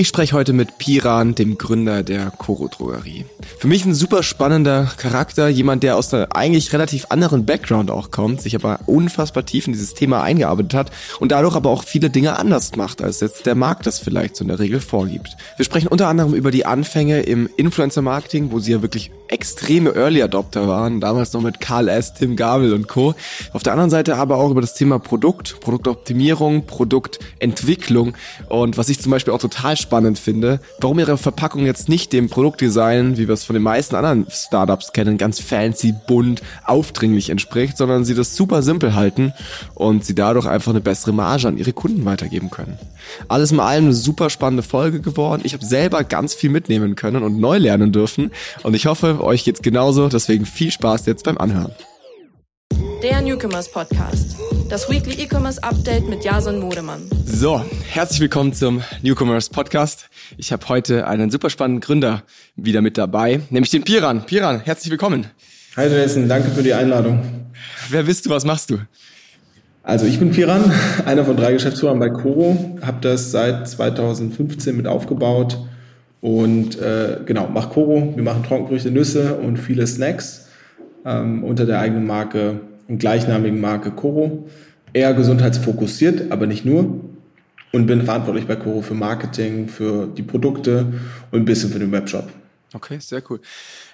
Ich spreche heute mit Piran, dem Gründer der Koro Drogerie. Für mich ein super spannender Charakter, jemand, der aus einer eigentlich relativ anderen Background auch kommt, sich aber unfassbar tief in dieses Thema eingearbeitet hat und dadurch aber auch viele Dinge anders macht, als jetzt der Markt das vielleicht so in der Regel vorgibt. Wir sprechen unter anderem über die Anfänge im Influencer-Marketing, wo sie ja wirklich extreme Early Adopter waren, damals noch mit Karl S., Tim Gabel und Co. Auf der anderen Seite aber auch über das Thema Produkt, Produktoptimierung, Produktentwicklung und was ich zum Beispiel auch total spannend finde, warum ihre Verpackung jetzt nicht dem Produktdesign, wie wir es von den meisten anderen Startups kennen, ganz fancy, bunt, aufdringlich entspricht, sondern sie das super simpel halten und sie dadurch einfach eine bessere Marge an ihre Kunden weitergeben können. Alles in allem eine super spannende Folge geworden. Ich habe selber ganz viel mitnehmen können und neu lernen dürfen und ich hoffe, euch geht's genauso, deswegen viel Spaß jetzt beim Anhören. Der Newcomers Podcast. Das Weekly E-Commerce Update mit Jason Modemann. So, herzlich willkommen zum Newcomers Podcast. Ich habe heute einen super spannenden Gründer wieder mit dabei, nämlich den Piran. Piran, herzlich willkommen. Hi Jason, danke für die Einladung. Wer bist du, was machst du? Also ich bin Piran, einer von drei Geschäftsführern bei Coro, habe das seit 2015 mit aufgebaut und äh, genau, mache Coro. Wir machen Trockenfrüchte, Nüsse und viele Snacks ähm, unter der eigenen Marke und gleichnamigen Marke Coro. Eher gesundheitsfokussiert, aber nicht nur. Und bin verantwortlich bei Coro für Marketing, für die Produkte und ein bisschen für den Webshop. Okay, sehr cool.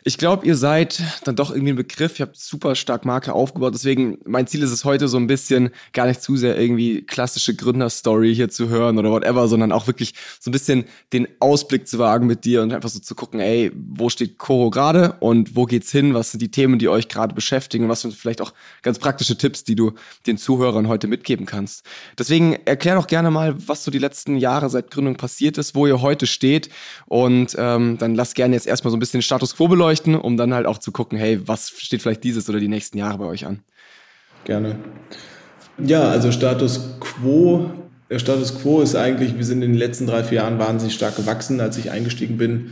Ich glaube, ihr seid dann doch irgendwie ein Begriff. Ihr habt super stark Marke aufgebaut. Deswegen, mein Ziel ist es heute so ein bisschen gar nicht zu sehr irgendwie klassische Gründerstory hier zu hören oder whatever, sondern auch wirklich so ein bisschen den Ausblick zu wagen mit dir und einfach so zu gucken, ey, wo steht Coro gerade und wo geht's hin? Was sind die Themen, die euch gerade beschäftigen? Und was sind vielleicht auch ganz praktische Tipps, die du den Zuhörern heute mitgeben kannst? Deswegen erklär doch gerne mal, was so die letzten Jahre seit Gründung passiert ist, wo ihr heute steht und ähm, dann lass gerne jetzt erstmal so ein bisschen den Status quo beleuchten beleuchten, um dann halt auch zu gucken, hey, was steht vielleicht dieses oder die nächsten Jahre bei euch an? Gerne. Ja, also Status quo. Der Status quo ist eigentlich, wir sind in den letzten drei, vier Jahren wahnsinnig stark gewachsen. Als ich eingestiegen bin,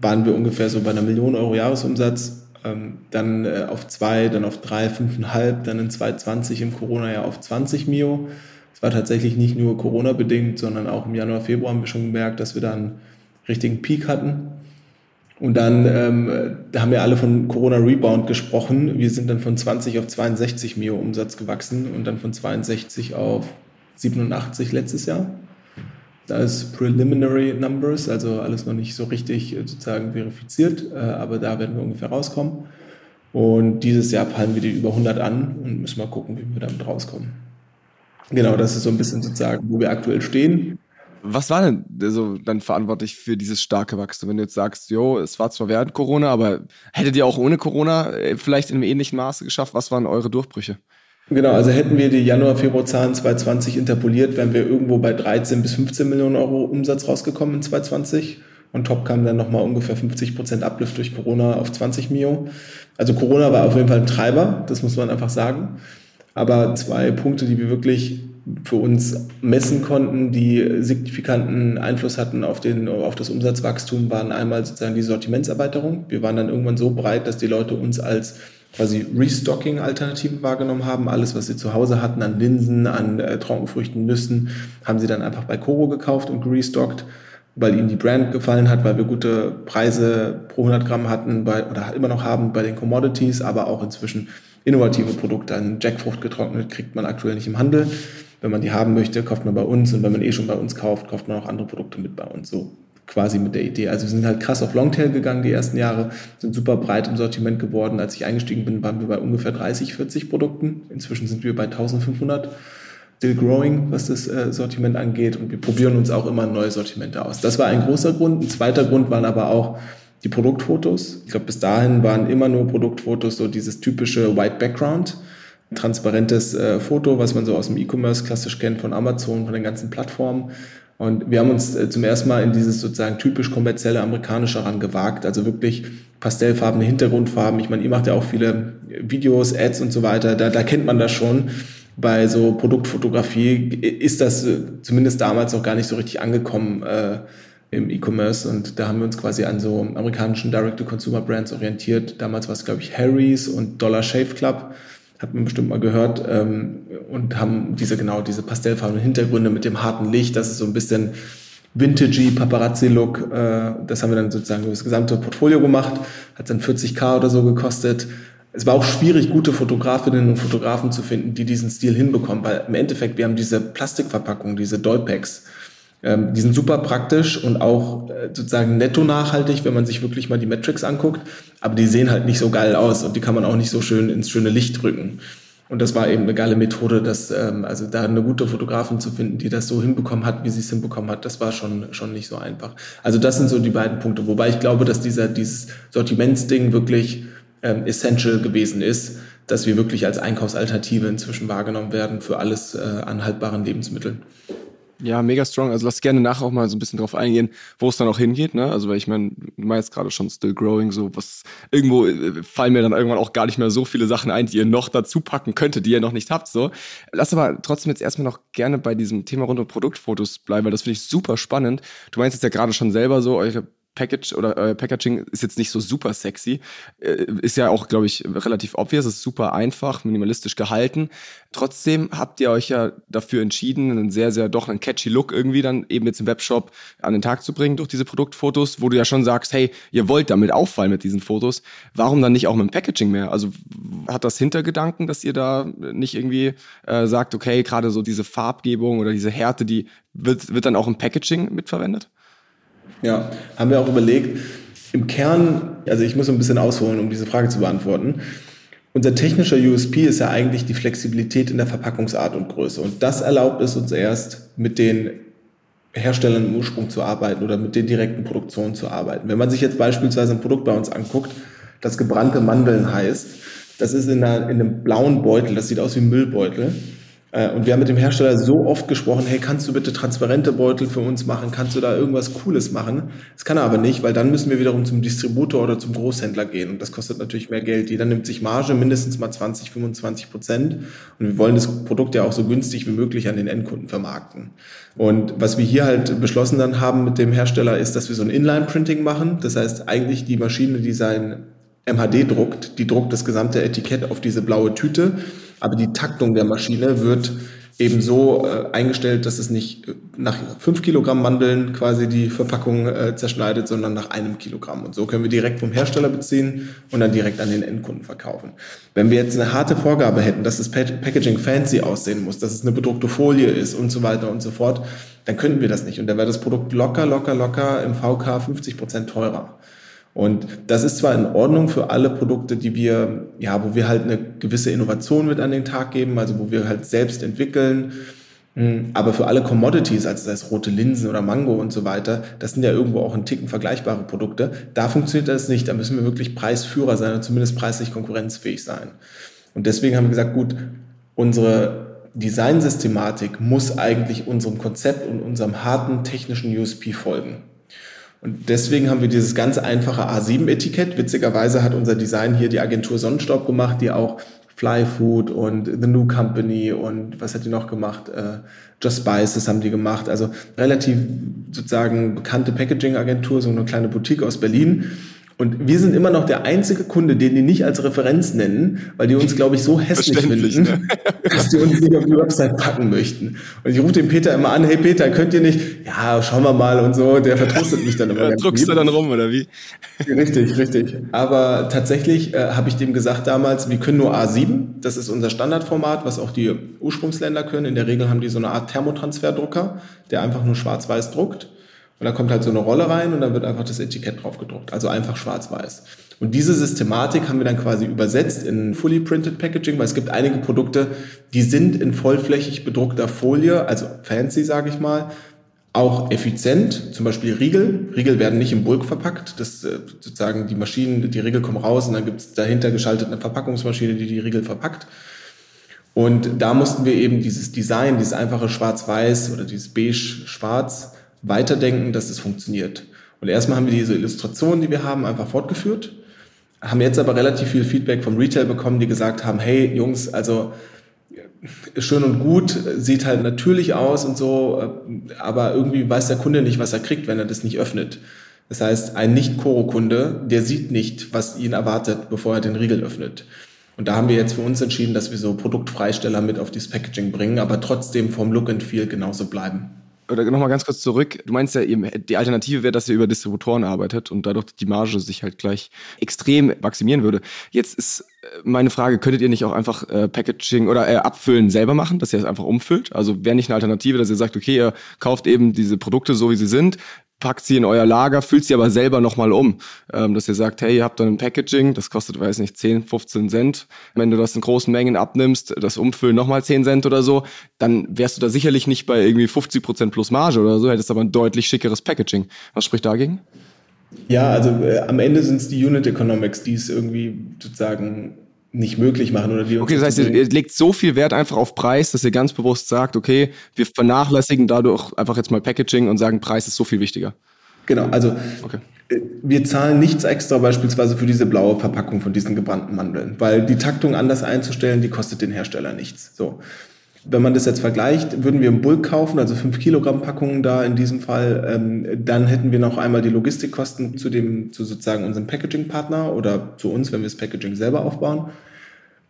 waren wir ungefähr so bei einer Million Euro Jahresumsatz. Ähm, dann äh, auf zwei, dann auf drei, fünfeinhalb, dann in 2020 im Corona-Jahr auf 20 Mio. Es war tatsächlich nicht nur Corona-bedingt, sondern auch im Januar, Februar haben wir schon gemerkt, dass wir da einen richtigen Peak hatten. Und dann ähm, da haben wir alle von Corona Rebound gesprochen. Wir sind dann von 20 auf 62 Mio Umsatz gewachsen und dann von 62 auf 87 letztes Jahr. Da ist Preliminary Numbers, also alles noch nicht so richtig äh, sozusagen verifiziert, äh, aber da werden wir ungefähr rauskommen. Und dieses Jahr peilen wir die über 100 an und müssen mal gucken, wie wir damit rauskommen. Genau, das ist so ein bisschen sozusagen, wo wir aktuell stehen. Was war denn so dann verantwortlich für dieses starke Wachstum? Wenn du jetzt sagst, jo, es war zwar während Corona, aber hättet ihr auch ohne Corona äh, vielleicht in einem ähnlichen Maße geschafft? Was waren eure Durchbrüche? Genau, also hätten wir die Januar-Februar-Zahlen 2020 interpoliert, wären wir irgendwo bei 13 bis 15 Millionen Euro Umsatz rausgekommen in 2020. Und top kam dann nochmal ungefähr 50 Prozent Uplift durch Corona auf 20 Mio. Also Corona war auf jeden Fall ein Treiber, das muss man einfach sagen. Aber zwei Punkte, die wir wirklich für uns messen konnten, die signifikanten Einfluss hatten auf, den, auf das Umsatzwachstum, waren einmal sozusagen die Sortimentserweiterung. Wir waren dann irgendwann so breit, dass die Leute uns als quasi Restocking-Alternative wahrgenommen haben. Alles, was sie zu Hause hatten an Linsen, an äh, Trockenfrüchten, Nüssen, haben sie dann einfach bei Koro gekauft und gerestockt, weil ihnen die Brand gefallen hat, weil wir gute Preise pro 100 Gramm hatten bei, oder immer noch haben bei den Commodities, aber auch inzwischen innovative Produkte. Ein Jackfrucht getrocknet kriegt man aktuell nicht im Handel. Wenn man die haben möchte, kauft man bei uns und wenn man eh schon bei uns kauft, kauft man auch andere Produkte mit bei uns. So quasi mit der Idee. Also wir sind halt krass auf Longtail gegangen die ersten Jahre, sind super breit im Sortiment geworden. Als ich eingestiegen bin, waren wir bei ungefähr 30, 40 Produkten. Inzwischen sind wir bei 1500. Still growing, was das äh, Sortiment angeht. Und wir probieren uns auch immer neue Sortimente aus. Das war ein großer Grund. Ein zweiter Grund waren aber auch die Produktfotos. Ich glaube, bis dahin waren immer nur Produktfotos so dieses typische White Background transparentes äh, Foto, was man so aus dem E-Commerce klassisch kennt von Amazon, von den ganzen Plattformen. Und wir haben uns äh, zum ersten Mal in dieses sozusagen typisch kommerzielle amerikanische gewagt, also wirklich pastellfarbene Hintergrundfarben. Ich meine, ihr macht ja auch viele Videos, Ads und so weiter, da, da kennt man das schon. Bei so Produktfotografie ist das äh, zumindest damals noch gar nicht so richtig angekommen äh, im E-Commerce und da haben wir uns quasi an so amerikanischen Direct-to-Consumer-Brands orientiert. Damals war es, glaube ich, Harry's und Dollar Shave Club hat man bestimmt mal gehört, ähm, und haben diese genau diese pastellfarbenen Hintergründe mit dem harten Licht, dass es so ein bisschen Vintagey Paparazzi-Look. Äh, das haben wir dann sozusagen über das gesamte Portfolio gemacht. Hat dann 40k oder so gekostet. Es war auch schwierig, gute Fotografinnen und Fotografen zu finden, die diesen Stil hinbekommen, weil im Endeffekt, wir haben diese Plastikverpackung, diese Dollpacks. Ähm, die sind super praktisch und auch äh, sozusagen netto nachhaltig, wenn man sich wirklich mal die Metrics anguckt. Aber die sehen halt nicht so geil aus und die kann man auch nicht so schön ins schöne Licht drücken. Und das war eben eine geile Methode, dass, ähm, also da eine gute Fotografin zu finden, die das so hinbekommen hat, wie sie es hinbekommen hat, das war schon, schon nicht so einfach. Also das sind so die beiden Punkte. Wobei ich glaube, dass dieser, dieses Sortimentsding wirklich ähm, essential gewesen ist, dass wir wirklich als Einkaufsalternative inzwischen wahrgenommen werden für alles äh, an haltbaren Lebensmitteln. Ja, mega strong. Also lass gerne nachher auch mal so ein bisschen drauf eingehen, wo es dann auch hingeht, ne? Also weil ich meine, du meinst gerade schon still growing, so was irgendwo äh, fallen mir dann irgendwann auch gar nicht mehr so viele Sachen ein, die ihr noch dazu packen könntet, die ihr noch nicht habt. So. Lass aber trotzdem jetzt erstmal noch gerne bei diesem Thema rund um Produktfotos bleiben, weil das finde ich super spannend. Du meinst jetzt ja gerade schon selber so, eure Package oder äh, Packaging ist jetzt nicht so super sexy. Äh, ist ja auch, glaube ich, relativ obvious, ist super einfach, minimalistisch gehalten. Trotzdem habt ihr euch ja dafür entschieden, einen sehr, sehr doch einen catchy Look irgendwie dann eben jetzt im Webshop an den Tag zu bringen durch diese Produktfotos, wo du ja schon sagst, hey, ihr wollt damit auffallen mit diesen Fotos. Warum dann nicht auch mit dem Packaging mehr? Also hat das Hintergedanken, dass ihr da nicht irgendwie äh, sagt, okay, gerade so diese Farbgebung oder diese Härte, die wird, wird dann auch im Packaging mitverwendet? Ja, haben wir auch überlegt. Im Kern, also ich muss ein bisschen ausholen, um diese Frage zu beantworten. Unser technischer USP ist ja eigentlich die Flexibilität in der Verpackungsart und Größe. Und das erlaubt es uns erst, mit den Herstellern im Ursprung zu arbeiten oder mit den direkten Produktionen zu arbeiten. Wenn man sich jetzt beispielsweise ein Produkt bei uns anguckt, das gebrannte Mandeln heißt, das ist in, einer, in einem blauen Beutel, das sieht aus wie ein Müllbeutel. Äh, und wir haben mit dem Hersteller so oft gesprochen, hey, kannst du bitte transparente Beutel für uns machen? Kannst du da irgendwas Cooles machen? Das kann er aber nicht, weil dann müssen wir wiederum zum Distributor oder zum Großhändler gehen. Und das kostet natürlich mehr Geld. Jeder nimmt sich Marge, mindestens mal 20, 25 Prozent. Und wir wollen das Produkt ja auch so günstig wie möglich an den Endkunden vermarkten. Und was wir hier halt beschlossen dann haben mit dem Hersteller ist, dass wir so ein Inline-Printing machen. Das heißt, eigentlich die Maschine, die sein MHD druckt, die druckt das gesamte Etikett auf diese blaue Tüte aber die Taktung der Maschine wird eben so äh, eingestellt, dass es nicht äh, nach fünf Kilogramm Mandeln quasi die Verpackung äh, zerschneidet, sondern nach einem Kilogramm. Und so können wir direkt vom Hersteller beziehen und dann direkt an den Endkunden verkaufen. Wenn wir jetzt eine harte Vorgabe hätten, dass das Packaging fancy aussehen muss, dass es eine bedruckte Folie ist und so weiter und so fort, dann könnten wir das nicht. Und dann wäre das Produkt locker, locker, locker im VK 50 Prozent teurer. Und das ist zwar in Ordnung für alle Produkte, die wir, ja, wo wir halt eine gewisse Innovation mit an den Tag geben, also wo wir halt selbst entwickeln, hm, aber für alle Commodities, also das rote Linsen oder Mango und so weiter, das sind ja irgendwo auch ein Ticken vergleichbare Produkte. Da funktioniert das nicht. Da müssen wir wirklich Preisführer sein und zumindest preislich konkurrenzfähig sein. Und deswegen haben wir gesagt, gut, unsere Designsystematik muss eigentlich unserem Konzept und unserem harten technischen USP folgen. Und deswegen haben wir dieses ganz einfache A7-Etikett. Witzigerweise hat unser Design hier die Agentur Sonnenstaub gemacht, die auch Fly Food und The New Company und was hat die noch gemacht? Äh, Just Spices haben die gemacht. Also relativ sozusagen bekannte Packaging-Agentur, so eine kleine Boutique aus Berlin. Und wir sind immer noch der einzige Kunde, den die nicht als Referenz nennen, weil die uns, glaube ich, so hässlich finden, ne? dass die uns nicht auf die Website packen möchten. Und ich rufe den Peter immer an, hey Peter, könnt ihr nicht? Ja, schauen wir mal und so. Der vertrostet mich dann immer. Ja, druckst du dann rum, oder wie? Richtig, richtig. Aber tatsächlich äh, habe ich dem gesagt damals, wir können nur A7. Das ist unser Standardformat, was auch die Ursprungsländer können. In der Regel haben die so eine Art Thermotransferdrucker, der einfach nur schwarz-weiß druckt. Und da kommt halt so eine Rolle rein und dann wird einfach das Etikett drauf gedruckt. Also einfach schwarz-weiß. Und diese Systematik haben wir dann quasi übersetzt in Fully Printed Packaging, weil es gibt einige Produkte, die sind in vollflächig bedruckter Folie, also fancy, sage ich mal, auch effizient. Zum Beispiel Riegel. Riegel werden nicht im Bulk verpackt. Das äh, sozusagen die Maschinen, die Riegel kommen raus und dann gibt es dahinter geschaltet eine Verpackungsmaschine, die die Riegel verpackt. Und da mussten wir eben dieses Design, dieses einfache Schwarz-Weiß oder dieses Beige-Schwarz weiterdenken, dass es funktioniert. Und erstmal haben wir diese Illustrationen, die wir haben, einfach fortgeführt, haben jetzt aber relativ viel Feedback vom Retail bekommen, die gesagt haben, hey Jungs, also schön und gut, sieht halt natürlich aus und so, aber irgendwie weiß der Kunde nicht, was er kriegt, wenn er das nicht öffnet. Das heißt, ein Nicht-Koro-Kunde, der sieht nicht, was ihn erwartet, bevor er den Riegel öffnet. Und da haben wir jetzt für uns entschieden, dass wir so Produktfreisteller mit auf dieses Packaging bringen, aber trotzdem vom Look and Feel genauso bleiben. Oder nochmal ganz kurz zurück. Du meinst ja, die Alternative wäre, dass ihr über Distributoren arbeitet und dadurch die Marge sich halt gleich extrem maximieren würde. Jetzt ist äh, meine Frage, könntet ihr nicht auch einfach äh, Packaging oder äh, Abfüllen selber machen, dass ihr es einfach umfüllt? Also wäre nicht eine Alternative, dass ihr sagt, okay, ihr kauft eben diese Produkte so, wie sie sind, packt sie in euer Lager, füllt sie aber selber nochmal um. Ähm, dass ihr sagt, hey, ihr habt dann ein Packaging, das kostet, weiß nicht, 10, 15 Cent. Wenn du das in großen Mengen abnimmst, das Umfüllen nochmal 10 Cent oder so, dann wärst du da sicherlich nicht bei irgendwie 50 Prozent plus Marge oder so, hättest aber ein deutlich schickeres Packaging. Was spricht dagegen? Ja, also äh, am Ende sind es die Unit Economics, die es irgendwie sozusagen nicht möglich machen oder die Okay, das heißt, ihr legt so viel Wert einfach auf Preis, dass ihr ganz bewusst sagt, okay, wir vernachlässigen dadurch einfach jetzt mal Packaging und sagen, Preis ist so viel wichtiger. Genau, also okay. Äh, wir zahlen nichts extra beispielsweise für diese blaue Verpackung von diesen gebrannten Mandeln, weil die Taktung anders einzustellen, die kostet den Hersteller nichts. So. Wenn man das jetzt vergleicht, würden wir im Bulk kaufen, also 5 Kilogramm Packungen da in diesem Fall, ähm, dann hätten wir noch einmal die Logistikkosten zu dem, zu sozusagen unserem Packaging-Partner oder zu uns, wenn wir das Packaging selber aufbauen.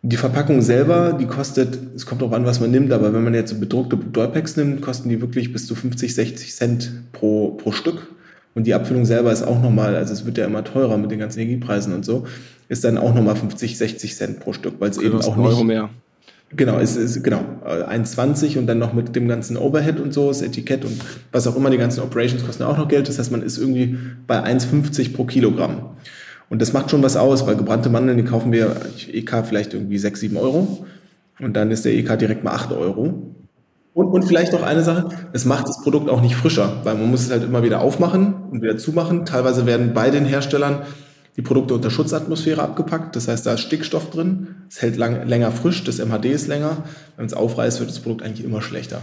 Die Verpackung selber, die kostet, es kommt auch an, was man nimmt, aber wenn man jetzt so bedruckte Dollpacks nimmt, kosten die wirklich bis zu 50, 60 Cent pro, pro Stück. Und die Abfüllung selber ist auch nochmal, also es wird ja immer teurer mit den ganzen Energiepreisen und so, ist dann auch nochmal 50, 60 Cent pro Stück, weil es eben auch nicht. Euro mehr. Genau, es ist genau 1,20 und dann noch mit dem ganzen Overhead und so, das Etikett und was auch immer, die ganzen Operations kosten auch noch Geld. Das heißt, man ist irgendwie bei 1,50 pro Kilogramm. Und das macht schon was aus, weil gebrannte Mandeln, die kaufen wir EK vielleicht irgendwie 6, 7 Euro. Und dann ist der EK direkt mal 8 Euro. Und, und vielleicht noch eine Sache, es macht das Produkt auch nicht frischer, weil man muss es halt immer wieder aufmachen und wieder zumachen. Teilweise werden bei den Herstellern die Produkte unter Schutzatmosphäre abgepackt. Das heißt, da ist Stickstoff drin. Es hält lang, länger frisch, das MHD ist länger. Wenn es aufreißt, wird das Produkt eigentlich immer schlechter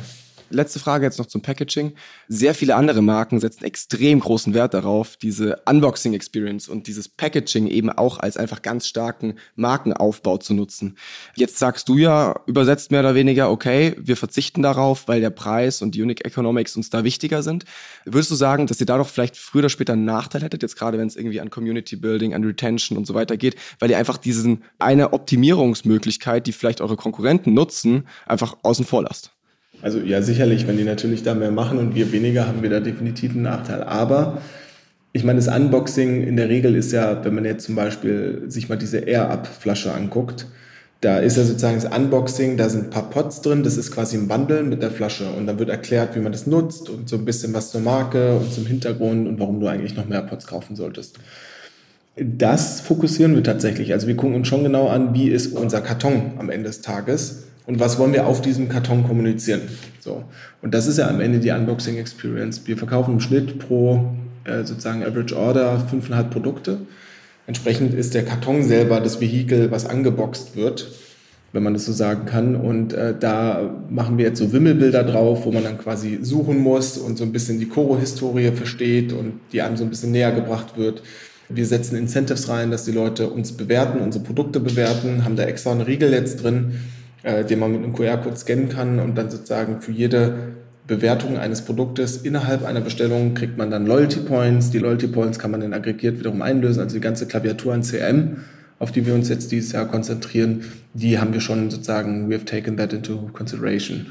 letzte Frage jetzt noch zum Packaging. Sehr viele andere Marken setzen extrem großen Wert darauf, diese Unboxing-Experience und dieses Packaging eben auch als einfach ganz starken Markenaufbau zu nutzen. Jetzt sagst du ja, übersetzt mehr oder weniger, okay, wir verzichten darauf, weil der Preis und die Unique Economics uns da wichtiger sind. Würdest du sagen, dass ihr dadurch vielleicht früher oder später einen Nachteil hättet, jetzt gerade wenn es irgendwie an Community Building, an Retention und so weiter geht, weil ihr einfach diesen eine Optimierungsmöglichkeit, die vielleicht eure Konkurrenten nutzen, einfach außen vor lasst? Also ja, sicherlich, wenn die natürlich da mehr machen und wir weniger, haben wir da definitiv einen Nachteil. Aber ich meine, das Unboxing in der Regel ist ja, wenn man jetzt zum Beispiel sich mal diese Air-Up-Flasche anguckt, da ist ja sozusagen das Unboxing, da sind ein paar Pots drin, das ist quasi ein Bundle mit der Flasche und dann wird erklärt, wie man das nutzt und so ein bisschen was zur Marke und zum Hintergrund und warum du eigentlich noch mehr Pots kaufen solltest. Das fokussieren wir tatsächlich. Also wir gucken uns schon genau an, wie ist unser Karton am Ende des Tages und was wollen wir auf diesem Karton kommunizieren. So. Und das ist ja am Ende die Unboxing Experience. Wir verkaufen im Schnitt pro äh, sozusagen Average Order fünfeinhalb Produkte. Entsprechend ist der Karton selber das Vehikel, was angeboxt wird, wenn man das so sagen kann. Und äh, da machen wir jetzt so Wimmelbilder drauf, wo man dann quasi suchen muss und so ein bisschen die Koro-Historie versteht und die einem so ein bisschen näher gebracht wird. Wir setzen Incentives rein, dass die Leute uns bewerten, unsere Produkte bewerten, haben da extra eine Riegel jetzt drin, äh, den man mit einem QR-Code scannen kann und dann sozusagen für jede Bewertung eines Produktes innerhalb einer Bestellung kriegt man dann Loyalty Points. Die Loyalty Points kann man dann aggregiert wiederum einlösen. Also die ganze Klaviatur an CM, auf die wir uns jetzt dieses Jahr konzentrieren, die haben wir schon sozusagen, we have taken that into consideration.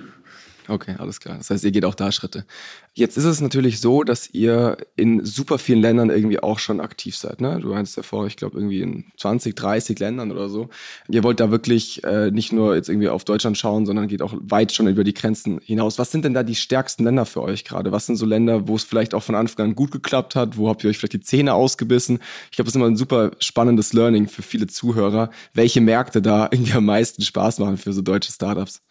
Okay, alles klar. Das heißt, ihr geht auch da Schritte. Jetzt ist es natürlich so, dass ihr in super vielen Ländern irgendwie auch schon aktiv seid. Ne? Du meinst ja vorher, ich glaube, irgendwie in 20, 30 Ländern oder so. Ihr wollt da wirklich äh, nicht nur jetzt irgendwie auf Deutschland schauen, sondern geht auch weit schon über die Grenzen hinaus. Was sind denn da die stärksten Länder für euch gerade? Was sind so Länder, wo es vielleicht auch von Anfang an gut geklappt hat? Wo habt ihr euch vielleicht die Zähne ausgebissen? Ich glaube, das ist immer ein super spannendes Learning für viele Zuhörer, welche Märkte da irgendwie am meisten Spaß machen für so deutsche Startups.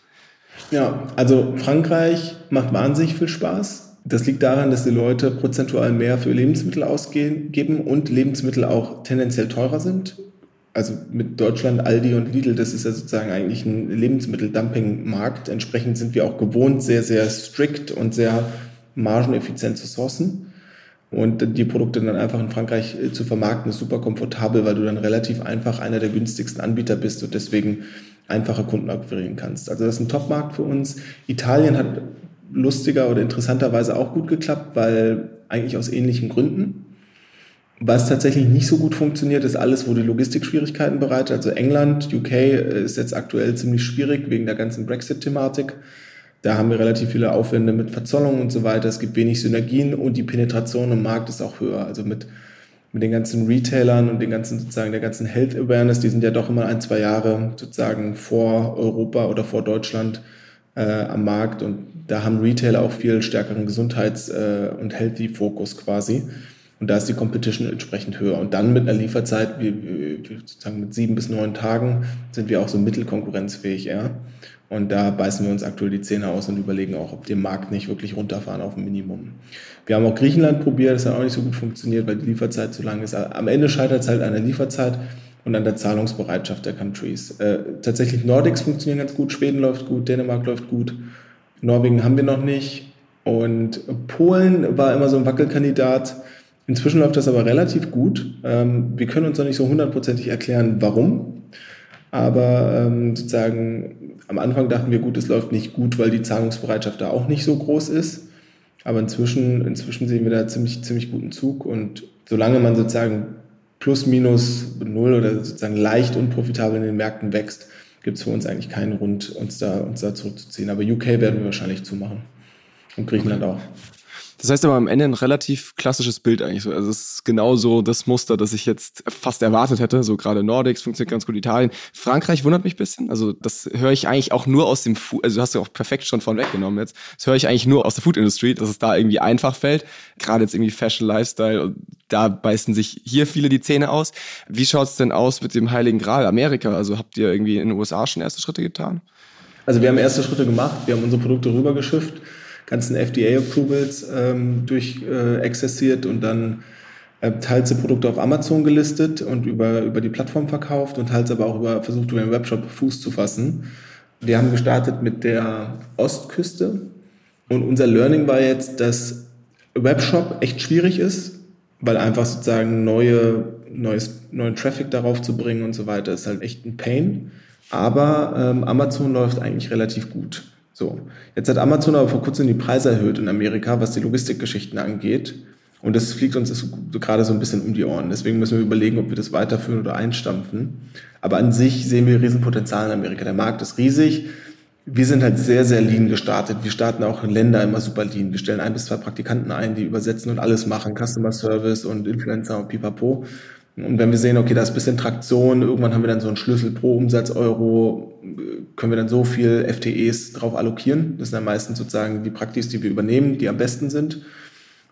Ja, also Frankreich macht wahnsinnig viel Spaß. Das liegt daran, dass die Leute prozentual mehr für Lebensmittel ausgeben und Lebensmittel auch tendenziell teurer sind. Also mit Deutschland, Aldi und Lidl, das ist ja sozusagen eigentlich ein Lebensmitteldumping-Markt. Entsprechend sind wir auch gewohnt, sehr, sehr strikt und sehr margeneffizient zu sourcen. Und die Produkte dann einfach in Frankreich äh, zu vermarkten, ist super komfortabel, weil du dann relativ einfach einer der günstigsten Anbieter bist und deswegen einfache Kunden akquirieren kannst. Also das ist ein Top-Markt für uns. Italien hat lustiger oder interessanterweise auch gut geklappt, weil eigentlich aus ähnlichen Gründen. Was tatsächlich nicht so gut funktioniert, ist alles, wo die Logistikschwierigkeiten bereitet. Also England, UK ist jetzt aktuell ziemlich schwierig wegen der ganzen Brexit-Thematik. Da haben wir relativ viele Aufwände mit Verzollung und so weiter. Es gibt wenig Synergien und die Penetration im Markt ist auch höher. Also mit, mit den ganzen Retailern und den ganzen sozusagen der ganzen Health Awareness, die sind ja doch immer ein, zwei Jahre sozusagen vor Europa oder vor Deutschland äh, am Markt und da haben Retailer auch viel stärkeren Gesundheits- äh, und Healthy-Fokus quasi. Und da ist die Competition entsprechend höher. Und dann mit einer Lieferzeit, wie, wie, sozusagen mit sieben bis neun Tagen, sind wir auch so mittelkonkurrenzfähig, ja. Und da beißen wir uns aktuell die Zähne aus und überlegen auch, ob wir den Markt nicht wirklich runterfahren auf ein Minimum. Wir haben auch Griechenland probiert, das hat auch nicht so gut funktioniert, weil die Lieferzeit zu lang ist. Am Ende scheitert es halt an der Lieferzeit und an der Zahlungsbereitschaft der Countries. Äh, tatsächlich Nordics funktionieren ganz gut, Schweden läuft gut, Dänemark läuft gut, Norwegen haben wir noch nicht und Polen war immer so ein Wackelkandidat. Inzwischen läuft das aber relativ gut. Ähm, wir können uns noch nicht so hundertprozentig erklären, warum. Aber ähm, sozusagen am Anfang dachten wir, gut, es läuft nicht gut, weil die Zahlungsbereitschaft da auch nicht so groß ist. Aber inzwischen, inzwischen sehen wir da ziemlich, ziemlich guten Zug. Und solange man sozusagen plus minus null oder sozusagen leicht unprofitabel in den Märkten wächst, gibt es für uns eigentlich keinen Grund, uns da, uns da zurückzuziehen. Aber UK werden wir wahrscheinlich zumachen. Und Griechenland auch. Das heißt aber am Ende ein relativ klassisches Bild eigentlich. Also es ist genauso das Muster, das ich jetzt fast erwartet hätte. So gerade Nordics funktioniert ganz gut, Italien. Frankreich wundert mich ein bisschen. Also das höre ich eigentlich auch nur aus dem Food, also du hast ja auch perfekt schon von weggenommen jetzt. Das höre ich eigentlich nur aus der Food Industry, dass es da irgendwie einfach fällt. Gerade jetzt irgendwie Fashion, Lifestyle, da beißen sich hier viele die Zähne aus. Wie schaut's denn aus mit dem Heiligen Gral Amerika? Also habt ihr irgendwie in den USA schon erste Schritte getan? Also wir haben erste Schritte gemacht. Wir haben unsere Produkte rübergeschifft ganzen FDA-Approvals ähm, durchexerziert äh, und dann äh, teils die Produkte auf Amazon gelistet und über, über die Plattform verkauft und teils aber auch über, versucht, über den Webshop Fuß zu fassen. Wir haben gestartet mit der Ostküste und unser Learning war jetzt, dass Webshop echt schwierig ist, weil einfach sozusagen neue, neues, neuen Traffic darauf zu bringen und so weiter ist halt echt ein Pain. Aber ähm, Amazon läuft eigentlich relativ gut. So, jetzt hat Amazon aber vor kurzem die Preise erhöht in Amerika, was die Logistikgeschichten angeht. Und das fliegt uns so gerade so ein bisschen um die Ohren. Deswegen müssen wir überlegen, ob wir das weiterführen oder einstampfen. Aber an sich sehen wir Riesenpotenzial in Amerika. Der Markt ist riesig. Wir sind halt sehr, sehr lean gestartet. Wir starten auch in Länder immer super lean. Wir stellen ein bis zwei Praktikanten ein, die übersetzen und alles machen. Customer Service und Influencer und pipapo. Und wenn wir sehen, okay, da ist ein bisschen Traktion, irgendwann haben wir dann so einen Schlüssel pro Umsatz Euro, können wir dann so viel FTEs drauf allokieren. Das sind dann meistens sozusagen die Praktis, die wir übernehmen, die am besten sind.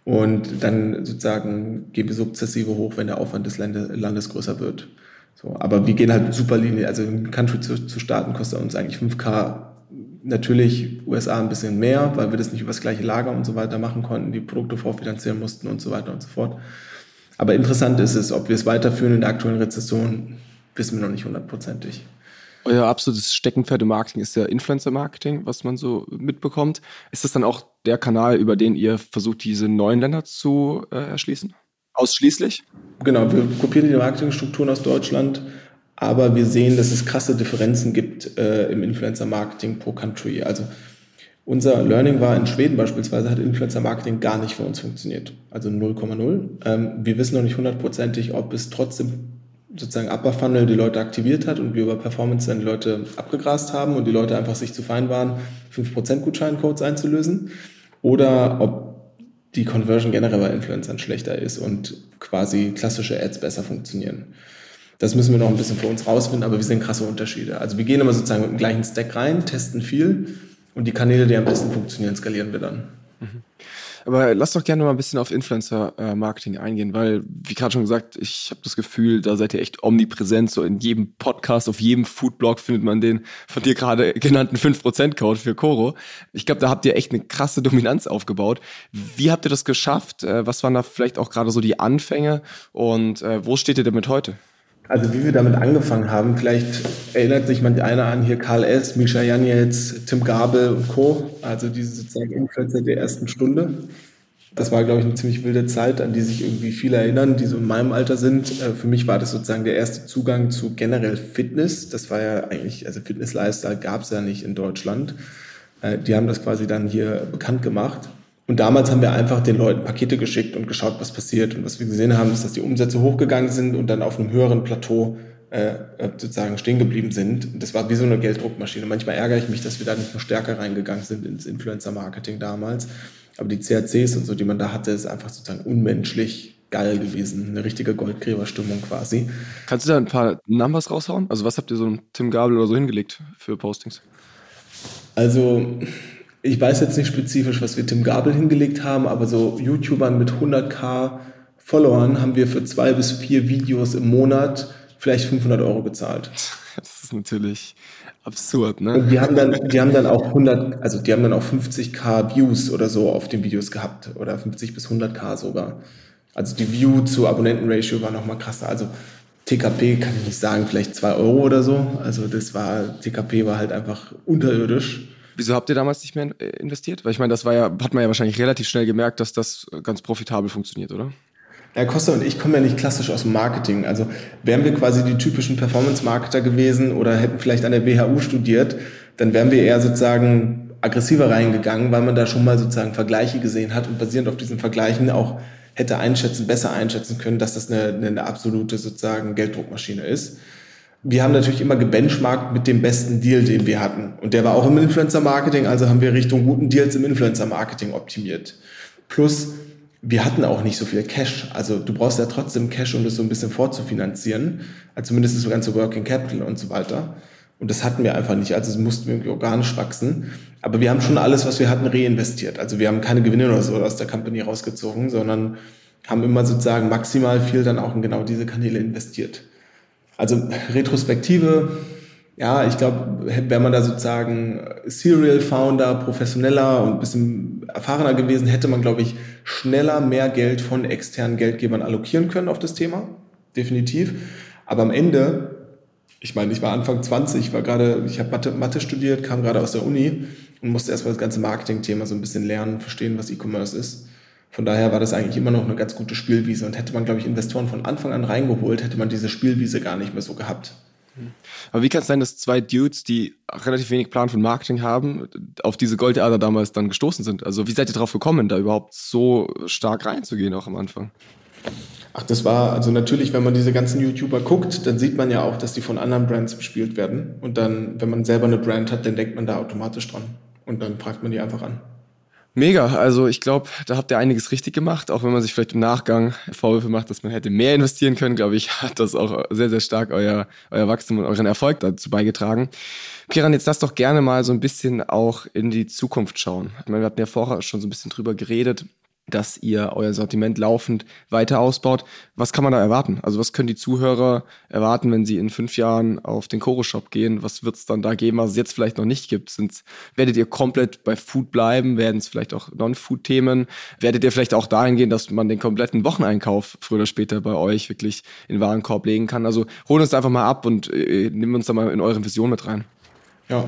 Und dann sozusagen gehen wir sukzessive hoch, wenn der Aufwand des Landes größer wird. So, aber wir gehen halt super Linie. Also im Country zu, zu starten kostet uns eigentlich 5K. Natürlich USA ein bisschen mehr, weil wir das nicht über das gleiche Lager und so weiter machen konnten, die Produkte vorfinanzieren mussten und so weiter und so fort. Aber interessant ist es, ob wir es weiterführen in der aktuellen Rezession, wissen wir noch nicht hundertprozentig. Euer absolutes Steckenpferd im Marketing ist ja Influencer-Marketing, was man so mitbekommt. Ist das dann auch der Kanal, über den ihr versucht, diese neuen Länder zu äh, erschließen? Ausschließlich? Genau, wir kopieren die Marketingstrukturen aus Deutschland, aber wir sehen, dass es krasse Differenzen gibt äh, im Influencer-Marketing pro Country. Also unser Learning war in Schweden beispielsweise, hat Influencer Marketing gar nicht für uns funktioniert. Also 0,0. Ähm, wir wissen noch nicht hundertprozentig, ob es trotzdem sozusagen Upper Funnel die Leute aktiviert hat und wir über Performance dann die Leute abgegrast haben und die Leute einfach sich zu fein waren, 5% Gutscheincodes einzulösen. Oder ob die Conversion generell bei Influencern schlechter ist und quasi klassische Ads besser funktionieren. Das müssen wir noch ein bisschen für uns rausfinden, aber wir sehen krasse Unterschiede. Also wir gehen immer sozusagen mit dem gleichen Stack rein, testen viel und die Kanäle, die am besten funktionieren, skalieren wir dann. Mhm. Aber lass doch gerne mal ein bisschen auf Influencer-Marketing eingehen, weil, wie gerade schon gesagt, ich habe das Gefühl, da seid ihr echt omnipräsent. So in jedem Podcast, auf jedem Foodblog findet man den von dir gerade genannten 5%-Code für Coro. Ich glaube, da habt ihr echt eine krasse Dominanz aufgebaut. Wie habt ihr das geschafft? Äh, was waren da vielleicht auch gerade so die Anfänge? Und äh, wo steht ihr damit heute? Also wie wir damit angefangen haben, vielleicht erinnert sich man einer an hier Karl S., Misha Janetz, Tim Gabel und Co., also diese sozusagen Influencer der ersten Stunde. Das war, glaube ich, eine ziemlich wilde Zeit, an die sich irgendwie viele erinnern, die so in meinem Alter sind. Äh, für mich war das sozusagen der erste Zugang zu generell Fitness. Das war ja eigentlich, also Fitness-Lifestyle gab es ja nicht in Deutschland. Äh, die haben das quasi dann hier bekannt gemacht. Und damals haben wir einfach den Leuten Pakete geschickt und geschaut, was passiert. Und was wir gesehen haben, ist, dass die Umsätze hochgegangen sind und dann auf einem höheren Plateau äh, sozusagen stehen geblieben sind. Das war wie so eine Gelddruckmaschine. Manchmal ärgere ich mich, dass wir da nicht noch stärker reingegangen sind ins Influencer-Marketing damals. Aber die CACs und so, die man da hatte, ist einfach sozusagen unmenschlich geil gewesen. Eine richtige Goldgräberstimmung quasi. Kannst du da ein paar Numbers raushauen? Also was habt ihr so einem Tim Gabel oder so hingelegt für Postings? Also ich weiß jetzt nicht spezifisch, was wir Tim Gabel hingelegt haben, aber so YouTubern mit 100k Followern haben wir für zwei bis vier Videos im Monat vielleicht 500 Euro gezahlt. Das ist natürlich absurd, ne? Und die haben dann, die haben dann auch 100, also die haben dann auch 50k Views oder so auf den Videos gehabt oder 50 bis 100k sogar. Also die View zu Abonnentenratio war nochmal krasser. Also TKP kann ich nicht sagen, vielleicht zwei Euro oder so. Also das war, TKP war halt einfach unterirdisch. Wieso habt ihr damals nicht mehr äh, investiert? Weil ich meine, das war ja, hat man ja wahrscheinlich relativ schnell gemerkt, dass das ganz profitabel funktioniert, oder? Herr Costa und ich kommen ja nicht klassisch aus dem Marketing. Also wären wir quasi die typischen Performance-Marketer gewesen oder hätten vielleicht an der WHU studiert, dann wären wir eher sozusagen aggressiver reingegangen, weil man da schon mal sozusagen Vergleiche gesehen hat und basierend auf diesen Vergleichen auch hätte einschätzen, besser einschätzen können, dass das eine, eine absolute sozusagen Gelddruckmaschine ist. Wir haben natürlich immer gebenchmarkt mit dem besten Deal, den wir hatten. Und der war auch im Influencer-Marketing, also haben wir Richtung guten Deals im Influencer-Marketing optimiert. Plus, wir hatten auch nicht so viel Cash. Also du brauchst ja trotzdem Cash, um das so ein bisschen vorzufinanzieren. Also zumindest das ganze Working Capital und so weiter. Und das hatten wir einfach nicht. Also es mussten wir irgendwie organisch wachsen. Aber wir haben schon alles, was wir hatten, reinvestiert. Also wir haben keine Gewinne oder so aus der Company rausgezogen, sondern haben immer sozusagen maximal viel dann auch in genau diese Kanäle investiert. Also Retrospektive, ja, ich glaube, wäre man da sozusagen Serial Founder, professioneller und ein bisschen erfahrener gewesen, hätte man, glaube ich, schneller mehr Geld von externen Geldgebern allokieren können auf das Thema. Definitiv. Aber am Ende, ich meine, ich war Anfang 20, war gerade, ich habe Mathe, Mathe studiert, kam gerade aus der Uni und musste erstmal das ganze Marketing-Thema so ein bisschen lernen, verstehen, was E-Commerce ist. Von daher war das eigentlich immer noch eine ganz gute Spielwiese und hätte man, glaube ich, Investoren von Anfang an reingeholt, hätte man diese Spielwiese gar nicht mehr so gehabt. Aber wie kann es sein, dass zwei Dudes, die relativ wenig Plan von Marketing haben, auf diese Goldader damals dann gestoßen sind? Also wie seid ihr darauf gekommen, da überhaupt so stark reinzugehen auch am Anfang? Ach, das war, also natürlich, wenn man diese ganzen YouTuber guckt, dann sieht man ja auch, dass die von anderen Brands bespielt werden. Und dann, wenn man selber eine Brand hat, dann denkt man da automatisch dran. Und dann fragt man die einfach an. Mega, also ich glaube, da habt ihr einiges richtig gemacht, auch wenn man sich vielleicht im Nachgang Vorwürfe macht, dass man hätte mehr investieren können, glaube ich, hat das auch sehr, sehr stark euer, euer Wachstum und euren Erfolg dazu beigetragen. Kiran, jetzt lass doch gerne mal so ein bisschen auch in die Zukunft schauen. Ich meine, wir hatten ja vorher schon so ein bisschen drüber geredet, dass ihr euer Sortiment laufend weiter ausbaut. Was kann man da erwarten? Also was können die Zuhörer erwarten, wenn sie in fünf Jahren auf den Koro-Shop gehen? Was wird es dann da geben, was es jetzt vielleicht noch nicht gibt? Sind's, werdet ihr komplett bei Food bleiben? Werden es vielleicht auch Non-Food-Themen? Werdet ihr vielleicht auch dahin gehen, dass man den kompletten Wocheneinkauf früher oder später bei euch wirklich in den Warenkorb legen kann? Also holen uns einfach mal ab und äh, nehmen uns da mal in eure Vision mit rein. Ja,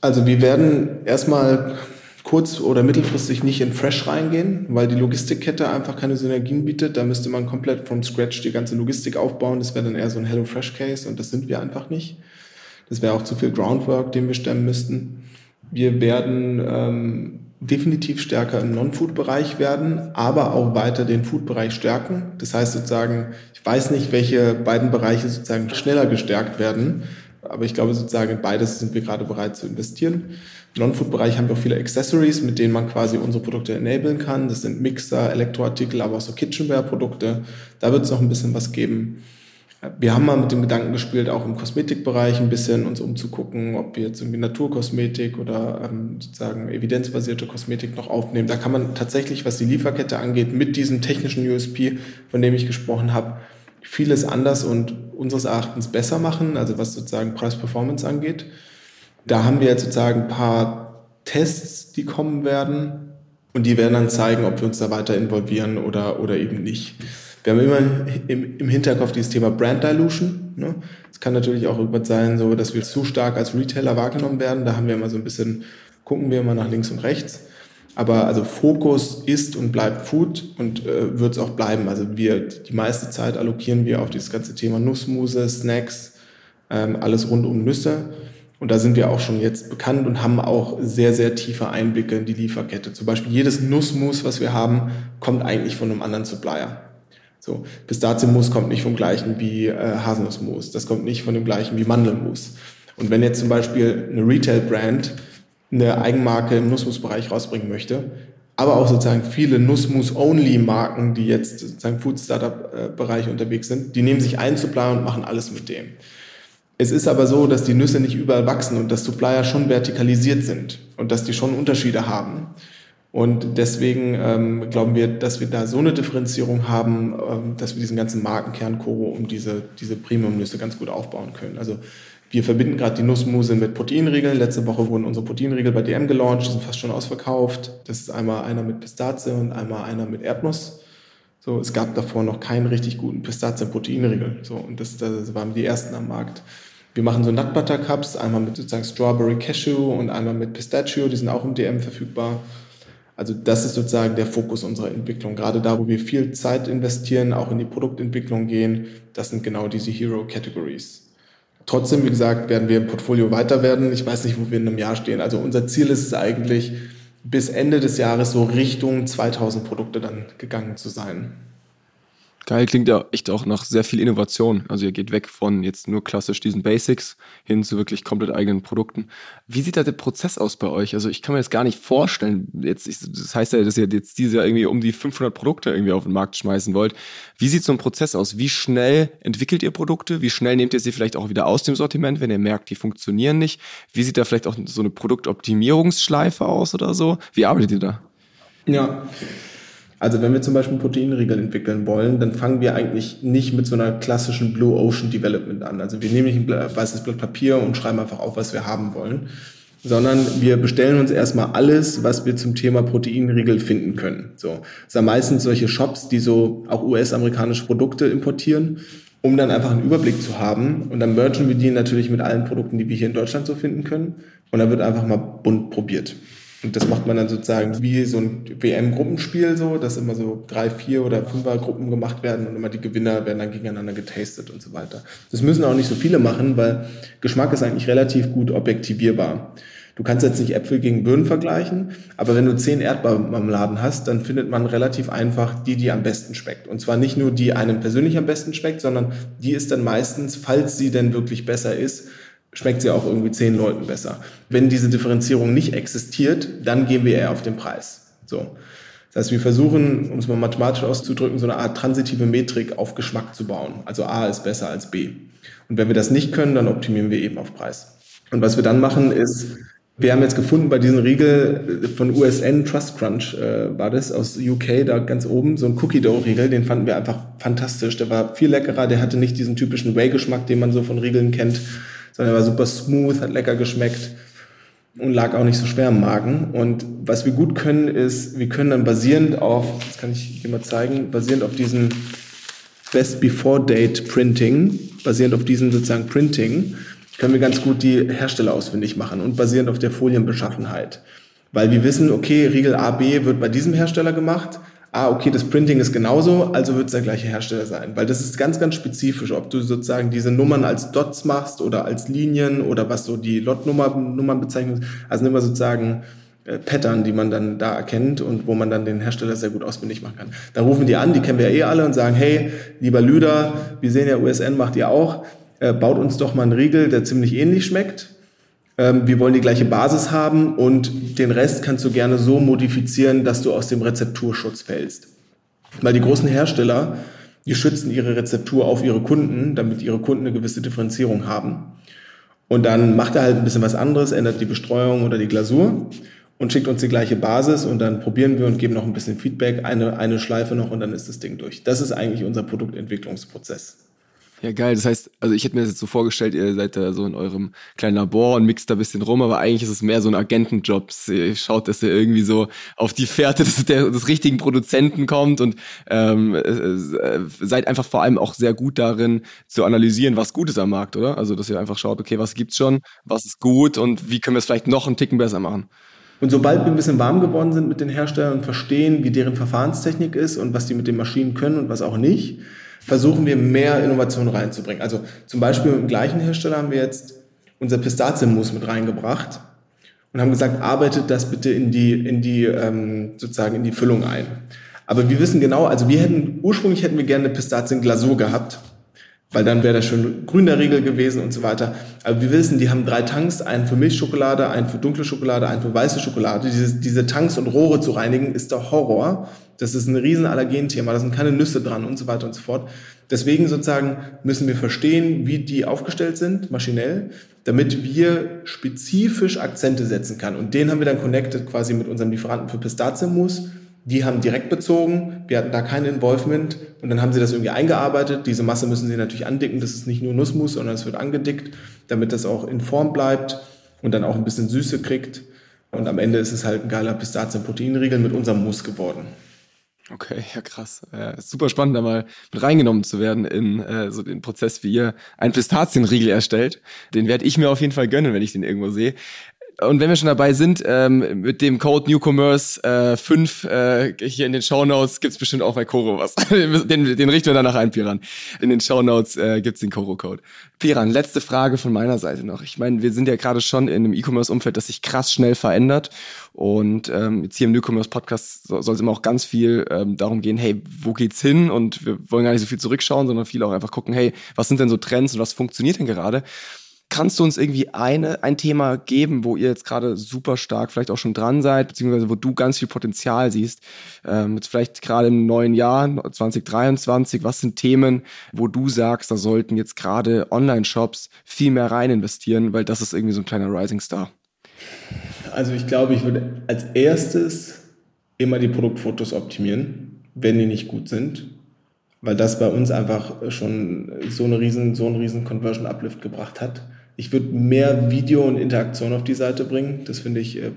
also wir werden erstmal kurz- oder mittelfristig nicht in Fresh reingehen, weil die Logistikkette einfach keine Synergien bietet. Da müsste man komplett from scratch die ganze Logistik aufbauen. Das wäre dann eher so ein Hello Fresh Case und das sind wir einfach nicht. Das wäre auch zu viel Groundwork, den wir stemmen müssten. Wir werden ähm, definitiv stärker im Non-Food-Bereich werden, aber auch weiter den Food-Bereich stärken. Das heißt sozusagen, ich weiß nicht, welche beiden Bereiche sozusagen schneller gestärkt werden, aber ich glaube sozusagen in beides sind wir gerade bereit zu investieren. Im Non-Food-Bereich haben wir auch viele Accessories, mit denen man quasi unsere Produkte enablen kann. Das sind Mixer, Elektroartikel, aber auch so Kitchenware-Produkte. Da wird es noch ein bisschen was geben. Wir haben mal mit dem Gedanken gespielt, auch im Kosmetikbereich ein bisschen uns umzugucken, ob wir jetzt irgendwie Naturkosmetik oder ähm, sozusagen evidenzbasierte Kosmetik noch aufnehmen. Da kann man tatsächlich, was die Lieferkette angeht, mit diesem technischen USP, von dem ich gesprochen habe, vieles anders und unseres Erachtens besser machen, also was sozusagen Price-Performance angeht. Da haben wir jetzt sozusagen ein paar Tests, die kommen werden und die werden dann zeigen, ob wir uns da weiter involvieren oder, oder eben nicht. Wir haben immer im, im Hinterkopf dieses Thema Brand Dilution. Ne? Es kann natürlich auch irgendwas sein, so dass wir zu stark als Retailer wahrgenommen werden. Da haben wir immer so ein bisschen, gucken wir immer nach links und rechts. Aber also Fokus ist und bleibt Food und äh, wird es auch bleiben. Also wir die meiste Zeit allokieren wir auf dieses ganze Thema Nussmuse, Snacks, ähm, alles rund um Nüsse. Und da sind wir auch schon jetzt bekannt und haben auch sehr, sehr tiefe Einblicke in die Lieferkette. Zum Beispiel jedes Nussmus, was wir haben, kommt eigentlich von einem anderen Supplier. So, Pistazienmus kommt nicht vom gleichen wie äh, Haselnussmus, das kommt nicht von dem gleichen wie Mandelmus. Und wenn jetzt zum Beispiel eine Retail-Brand eine Eigenmarke im Nussmusbereich rausbringen möchte, aber auch sozusagen viele Nussmus-Only-Marken, die jetzt sozusagen Food-Startup-Bereich unterwegs sind, die nehmen sich einen Supplier und machen alles mit dem. Es ist aber so, dass die Nüsse nicht überall wachsen und dass Supplier schon vertikalisiert sind und dass die schon Unterschiede haben. Und deswegen ähm, glauben wir, dass wir da so eine Differenzierung haben, ähm, dass wir diesen ganzen Markenkern Koro um diese, diese Premium-Nüsse ganz gut aufbauen können. Also wir verbinden gerade die Nussmuse mit Proteinriegeln. Letzte Woche wurden unsere Proteinriegel bei DM gelauncht, die sind fast schon ausverkauft. Das ist einmal einer mit Pistazie und einmal einer mit Erdnuss. So, es gab davor noch keinen richtig guten Pistazien-Proteinriegel. So, und das, das waren die ersten am Markt. Wir machen so Nut Cups, einmal mit sozusagen Strawberry Cashew und einmal mit Pistachio, die sind auch im DM verfügbar. Also das ist sozusagen der Fokus unserer Entwicklung. Gerade da, wo wir viel Zeit investieren, auch in die Produktentwicklung gehen, das sind genau diese Hero Categories. Trotzdem, wie gesagt, werden wir im Portfolio weiter werden. Ich weiß nicht, wo wir in einem Jahr stehen. Also unser Ziel ist es eigentlich, bis Ende des Jahres so Richtung 2000 Produkte dann gegangen zu sein. Geil, klingt ja echt auch nach sehr viel Innovation. Also ihr geht weg von jetzt nur klassisch diesen Basics hin zu wirklich komplett eigenen Produkten. Wie sieht da der Prozess aus bei euch? Also ich kann mir das gar nicht vorstellen. Jetzt, das heißt ja, dass ihr jetzt dieses Jahr irgendwie um die 500 Produkte irgendwie auf den Markt schmeißen wollt. Wie sieht so ein Prozess aus? Wie schnell entwickelt ihr Produkte? Wie schnell nehmt ihr sie vielleicht auch wieder aus dem Sortiment, wenn ihr merkt, die funktionieren nicht? Wie sieht da vielleicht auch so eine Produktoptimierungsschleife aus oder so? Wie arbeitet ihr da? Ja, also wenn wir zum Beispiel Proteinriegel entwickeln wollen, dann fangen wir eigentlich nicht mit so einer klassischen Blue Ocean Development an. Also wir nehmen nicht ein weißes Blatt Papier und schreiben einfach auf, was wir haben wollen, sondern wir bestellen uns erstmal alles, was wir zum Thema Proteinriegel finden können. So, das sind meistens solche Shops, die so auch US-amerikanische Produkte importieren, um dann einfach einen Überblick zu haben. Und dann mergen wir die natürlich mit allen Produkten, die wir hier in Deutschland so finden können. Und dann wird einfach mal bunt probiert. Und das macht man dann sozusagen wie so ein WM-Gruppenspiel so, dass immer so drei, vier oder fünfer Gruppen gemacht werden und immer die Gewinner werden dann gegeneinander getastet und so weiter. Das müssen auch nicht so viele machen, weil Geschmack ist eigentlich relativ gut objektivierbar. Du kannst jetzt nicht Äpfel gegen Birnen vergleichen, aber wenn du zehn Erdbeermarmeladen hast, dann findet man relativ einfach die, die am besten schmeckt. Und zwar nicht nur die einem persönlich am besten schmeckt, sondern die ist dann meistens, falls sie denn wirklich besser ist, schmeckt sie auch irgendwie zehn Leuten besser. Wenn diese Differenzierung nicht existiert, dann gehen wir eher auf den Preis. So. Das heißt, wir versuchen, um es mal mathematisch auszudrücken, so eine Art transitive Metrik auf Geschmack zu bauen. Also A ist besser als B. Und wenn wir das nicht können, dann optimieren wir eben auf Preis. Und was wir dann machen ist, wir haben jetzt gefunden bei diesem Riegel von USN, Trust Crunch äh, war das, aus UK, da ganz oben, so ein Cookie Dough Riegel, den fanden wir einfach fantastisch. Der war viel leckerer, der hatte nicht diesen typischen Whey-Geschmack, den man so von Riegeln kennt, sondern er war super smooth, hat lecker geschmeckt und lag auch nicht so schwer im Magen. Und was wir gut können, ist, wir können dann basierend auf, das kann ich dir mal zeigen, basierend auf diesem Best Before Date Printing, basierend auf diesem sozusagen Printing, können wir ganz gut die Hersteller ausfindig machen und basierend auf der Folienbeschaffenheit. Weil wir wissen, okay, Riegel A, B wird bei diesem Hersteller gemacht, ah, okay, das Printing ist genauso, also wird es der gleiche Hersteller sein. Weil das ist ganz, ganz spezifisch, ob du sozusagen diese Nummern als Dots machst oder als Linien oder was so die Lotnummern bezeichnet. Also immer sozusagen äh, Pattern, die man dann da erkennt und wo man dann den Hersteller sehr gut auswendig machen kann. Dann rufen die an, die kennen wir ja eh alle und sagen, hey, lieber Lüder, wir sehen ja, USN macht ihr auch, äh, baut uns doch mal einen Riegel, der ziemlich ähnlich schmeckt ähm, wir wollen die gleiche Basis haben und den Rest kannst du gerne so modifizieren, dass du aus dem Rezepturschutz fällst. Weil die großen Hersteller, die schützen ihre Rezeptur auf ihre Kunden, damit ihre Kunden eine gewisse Differenzierung haben. Und dann macht er halt ein bisschen was anderes, ändert die Bestreuung oder die Glasur und schickt uns die gleiche Basis und dann probieren wir und geben noch ein bisschen Feedback, eine, eine Schleife noch und dann ist das Ding durch. Das ist eigentlich unser Produktentwicklungsprozess. Ja, geil. Das heißt, also ich hätte mir das jetzt so vorgestellt, ihr seid da so in eurem kleinen Labor und mixt da ein bisschen rum, aber eigentlich ist es mehr so ein Agentenjob. Ihr schaut, dass ihr irgendwie so auf die Fährte des, des richtigen Produzenten kommt und ähm, äh, seid einfach vor allem auch sehr gut darin zu analysieren, was gut ist am Markt, oder? Also, dass ihr einfach schaut, okay, was gibt's schon, was ist gut und wie können wir es vielleicht noch einen Ticken besser machen. Und sobald wir ein bisschen warm geworden sind mit den Herstellern und verstehen, wie deren Verfahrenstechnik ist und was die mit den Maschinen können und was auch nicht, versuchen wir mehr Innovation reinzubringen. Also zum Beispiel mit dem gleichen Hersteller haben wir jetzt unser Pistazienmus mit reingebracht und haben gesagt, arbeitet das bitte in die, in die ähm, sozusagen in die Füllung ein. Aber wir wissen genau, also wir hätten, ursprünglich hätten wir gerne eine Pistazienglasur gehabt, weil dann wäre das schön grüner Riegel gewesen und so weiter. Aber wir wissen, die haben drei Tanks, einen für Milchschokolade, einen für dunkle Schokolade, einen für weiße Schokolade. Diese, diese Tanks und Rohre zu reinigen, ist der Horror. Das ist ein riesen Allergenthema, da sind keine Nüsse dran und so weiter und so fort. Deswegen sozusagen müssen wir verstehen, wie die aufgestellt sind, maschinell, damit wir spezifisch Akzente setzen kann. Und den haben wir dann connected quasi mit unserem Lieferanten für Pistazienmus die haben direkt bezogen, wir hatten da kein Involvement und dann haben sie das irgendwie eingearbeitet. Diese Masse müssen sie natürlich andicken, das ist nicht nur Nussmus, sondern es wird angedickt, damit das auch in Form bleibt und dann auch ein bisschen Süße kriegt. Und am Ende ist es halt ein geiler Pistazien-Proteinriegel mit unserem Mus geworden. Okay, ja krass. Ja, super spannend, da mal mit reingenommen zu werden in äh, so den Prozess, wie ihr einen Pistazienriegel erstellt. Den werde ich mir auf jeden Fall gönnen, wenn ich den irgendwo sehe. Und wenn wir schon dabei sind, ähm, mit dem Code Newcommerce äh, 5 äh, hier in den Show Notes gibt's bestimmt auch bei Coro was. den, den richten wir danach ein, Piran. In den Show Notes äh, gibt's den Coro-Code. Piran, letzte Frage von meiner Seite noch. Ich meine, wir sind ja gerade schon in einem E-Commerce-Umfeld, das sich krass schnell verändert. Und ähm, jetzt hier im Newcommerce-Podcast soll es immer auch ganz viel ähm, darum gehen, hey, wo geht's hin? Und wir wollen gar nicht so viel zurückschauen, sondern viel auch einfach gucken, hey, was sind denn so Trends und was funktioniert denn gerade? Kannst du uns irgendwie eine, ein Thema geben, wo ihr jetzt gerade super stark vielleicht auch schon dran seid, beziehungsweise wo du ganz viel Potenzial siehst? Ähm, jetzt vielleicht gerade im neuen Jahr 2023, was sind Themen, wo du sagst, da sollten jetzt gerade Online-Shops viel mehr rein investieren, weil das ist irgendwie so ein kleiner Rising Star? Also ich glaube, ich würde als erstes immer die Produktfotos optimieren, wenn die nicht gut sind weil das bei uns einfach schon so, eine riesen, so einen riesen Conversion Uplift gebracht hat. Ich würde mehr Video und Interaktion auf die Seite bringen. Das finde ich äh,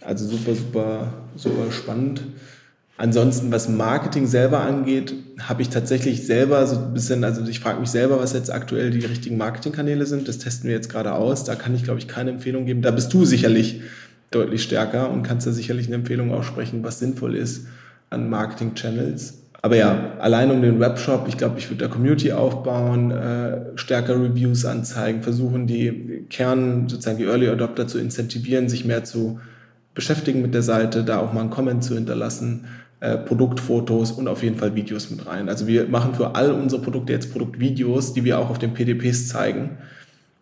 also super, super, super spannend. Ansonsten, was Marketing selber angeht, habe ich tatsächlich selber so ein bisschen, also ich frage mich selber, was jetzt aktuell die richtigen Marketingkanäle sind. Das testen wir jetzt gerade aus. Da kann ich, glaube ich, keine Empfehlung geben. Da bist du sicherlich deutlich stärker und kannst da sicherlich eine Empfehlung aussprechen, was sinnvoll ist an Marketing-Channels. Aber ja, allein um den Webshop, ich glaube, ich würde da Community aufbauen, äh, stärker Reviews anzeigen, versuchen die Kern, sozusagen die Early Adopter zu incentivieren, sich mehr zu beschäftigen mit der Seite, da auch mal einen Comment zu hinterlassen, äh, Produktfotos und auf jeden Fall Videos mit rein. Also wir machen für all unsere Produkte jetzt Produktvideos, die wir auch auf den PDPs zeigen.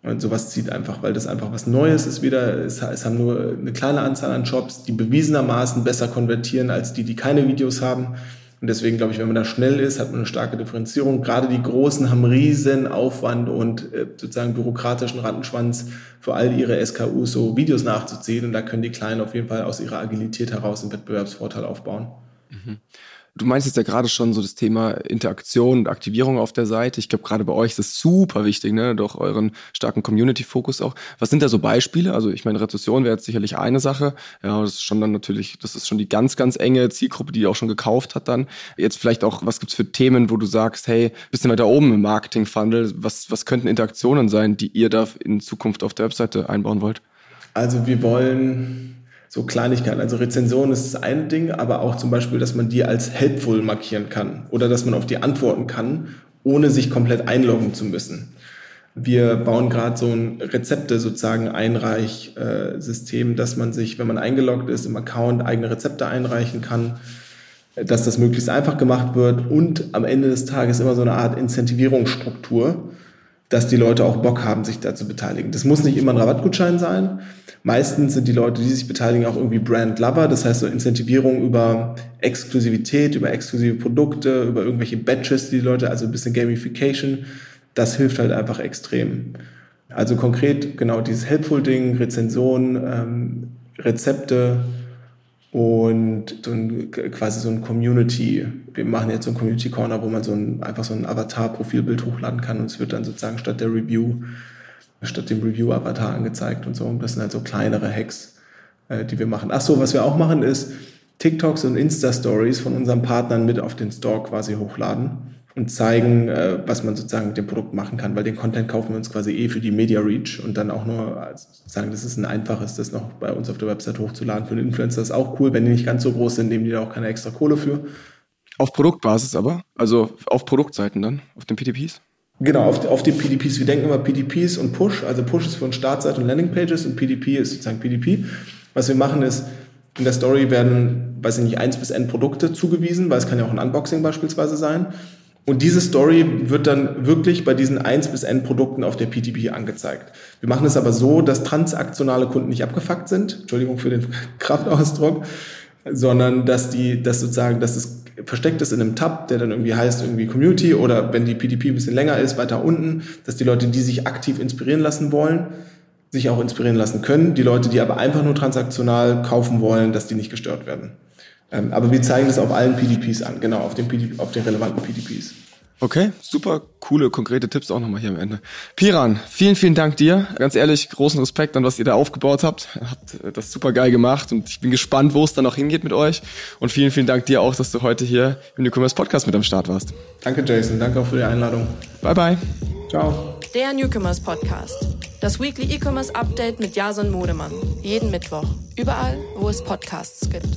Und sowas zieht einfach, weil das einfach was Neues ist wieder. Es, es haben nur eine kleine Anzahl an Shops, die bewiesenermaßen besser konvertieren als die, die keine Videos haben. Und deswegen glaube ich, wenn man da schnell ist, hat man eine starke Differenzierung. Gerade die Großen haben riesen Aufwand und äh, sozusagen bürokratischen Rattenschwanz für all ihre SKUs so Videos nachzuziehen. Und da können die Kleinen auf jeden Fall aus ihrer Agilität heraus einen Wettbewerbsvorteil aufbauen. Mhm. Du meinst jetzt ja gerade schon so das Thema Interaktion und Aktivierung auf der Seite. Ich glaube, gerade bei euch ist das super wichtig, ne? Durch euren starken Community-Fokus auch. Was sind da so Beispiele? Also ich meine, Rezession wäre jetzt sicherlich eine Sache. Ja, das ist schon dann natürlich, das ist schon die ganz, ganz enge Zielgruppe, die auch schon gekauft hat dann. Jetzt vielleicht auch, was gibt's für Themen, wo du sagst, hey, bisschen weiter oben im Marketing-Funnel, was, was könnten Interaktionen sein, die ihr da in Zukunft auf der Webseite einbauen wollt? Also wir wollen so Kleinigkeiten. Also Rezension ist das eine Ding, aber auch zum Beispiel, dass man die als helpful markieren kann oder dass man auf die antworten kann, ohne sich komplett einloggen zu müssen. Wir bauen gerade so ein Rezepte sozusagen Einreichsystem, dass man sich, wenn man eingeloggt ist im Account, eigene Rezepte einreichen kann, dass das möglichst einfach gemacht wird und am Ende des Tages immer so eine Art Incentivierungsstruktur, dass die Leute auch Bock haben, sich da zu beteiligen. Das muss nicht immer ein Rabattgutschein sein, Meistens sind die Leute, die sich beteiligen, auch irgendwie Brand Lover, das heißt so Incentivierung über Exklusivität, über exklusive Produkte, über irgendwelche Badges, die, die Leute, also ein bisschen Gamification. Das hilft halt einfach extrem. Also konkret genau dieses Helpful-Ding, Rezensionen, ähm, Rezepte und so ein, quasi so ein Community. Wir machen jetzt so ein Community Corner, wo man so ein, einfach so ein Avatar-Profilbild hochladen kann und es wird dann sozusagen statt der Review statt dem Review-Avatar angezeigt und so. Und das sind halt so kleinere Hacks, äh, die wir machen. Ach so, was wir auch machen ist, TikToks und Insta-Stories von unseren Partnern mit auf den Store quasi hochladen und zeigen, äh, was man sozusagen mit dem Produkt machen kann, weil den Content kaufen wir uns quasi eh für die Media Reach und dann auch nur sagen, das ist ein einfaches, das noch bei uns auf der Website hochzuladen. Für den Influencer ist auch cool, wenn die nicht ganz so groß sind, nehmen die da auch keine extra Kohle für. Auf Produktbasis aber? Also auf Produktseiten dann, auf den PTPs? Genau, auf, auf die PDPs. Wir denken immer PDPs und Push. Also Push ist für uns Startseite und Landingpages und PDP ist sozusagen PDP. Was wir machen ist, In der Story werden, weiß ich nicht, eins bis n Produkte zugewiesen, weil es kann ja auch ein Unboxing beispielsweise sein. Und diese Story wird dann wirklich bei diesen 1 bis N Produkten auf der PTP angezeigt. Wir machen es aber so, dass transaktionale Kunden nicht abgefuckt sind. Entschuldigung für den Kraftausdruck. Sondern, dass die, dass sozusagen, dass es versteckt ist in einem Tab, der dann irgendwie heißt irgendwie Community oder wenn die PTP ein bisschen länger ist, weiter unten, dass die Leute, die sich aktiv inspirieren lassen wollen, sich auch inspirieren lassen können. Die Leute, die aber einfach nur transaktional kaufen wollen, dass die nicht gestört werden. Ähm, aber wir zeigen das auf allen PDPs an, genau, auf den, PDP, auf den relevanten PDPs. Okay, super coole, konkrete Tipps auch nochmal hier am Ende. Piran, vielen, vielen Dank dir. Ganz ehrlich, großen Respekt an, was ihr da aufgebaut habt. Habt das super geil gemacht und ich bin gespannt, wo es dann noch hingeht mit euch. Und vielen, vielen Dank dir auch, dass du heute hier im Newcomers Podcast mit am Start warst. Danke, Jason. Danke auch für die Einladung. Bye, bye. Ciao. Der Newcomers Podcast. Das Weekly E-Commerce Update mit Jason Modemann. Jeden Mittwoch. Überall, wo es Podcasts gibt.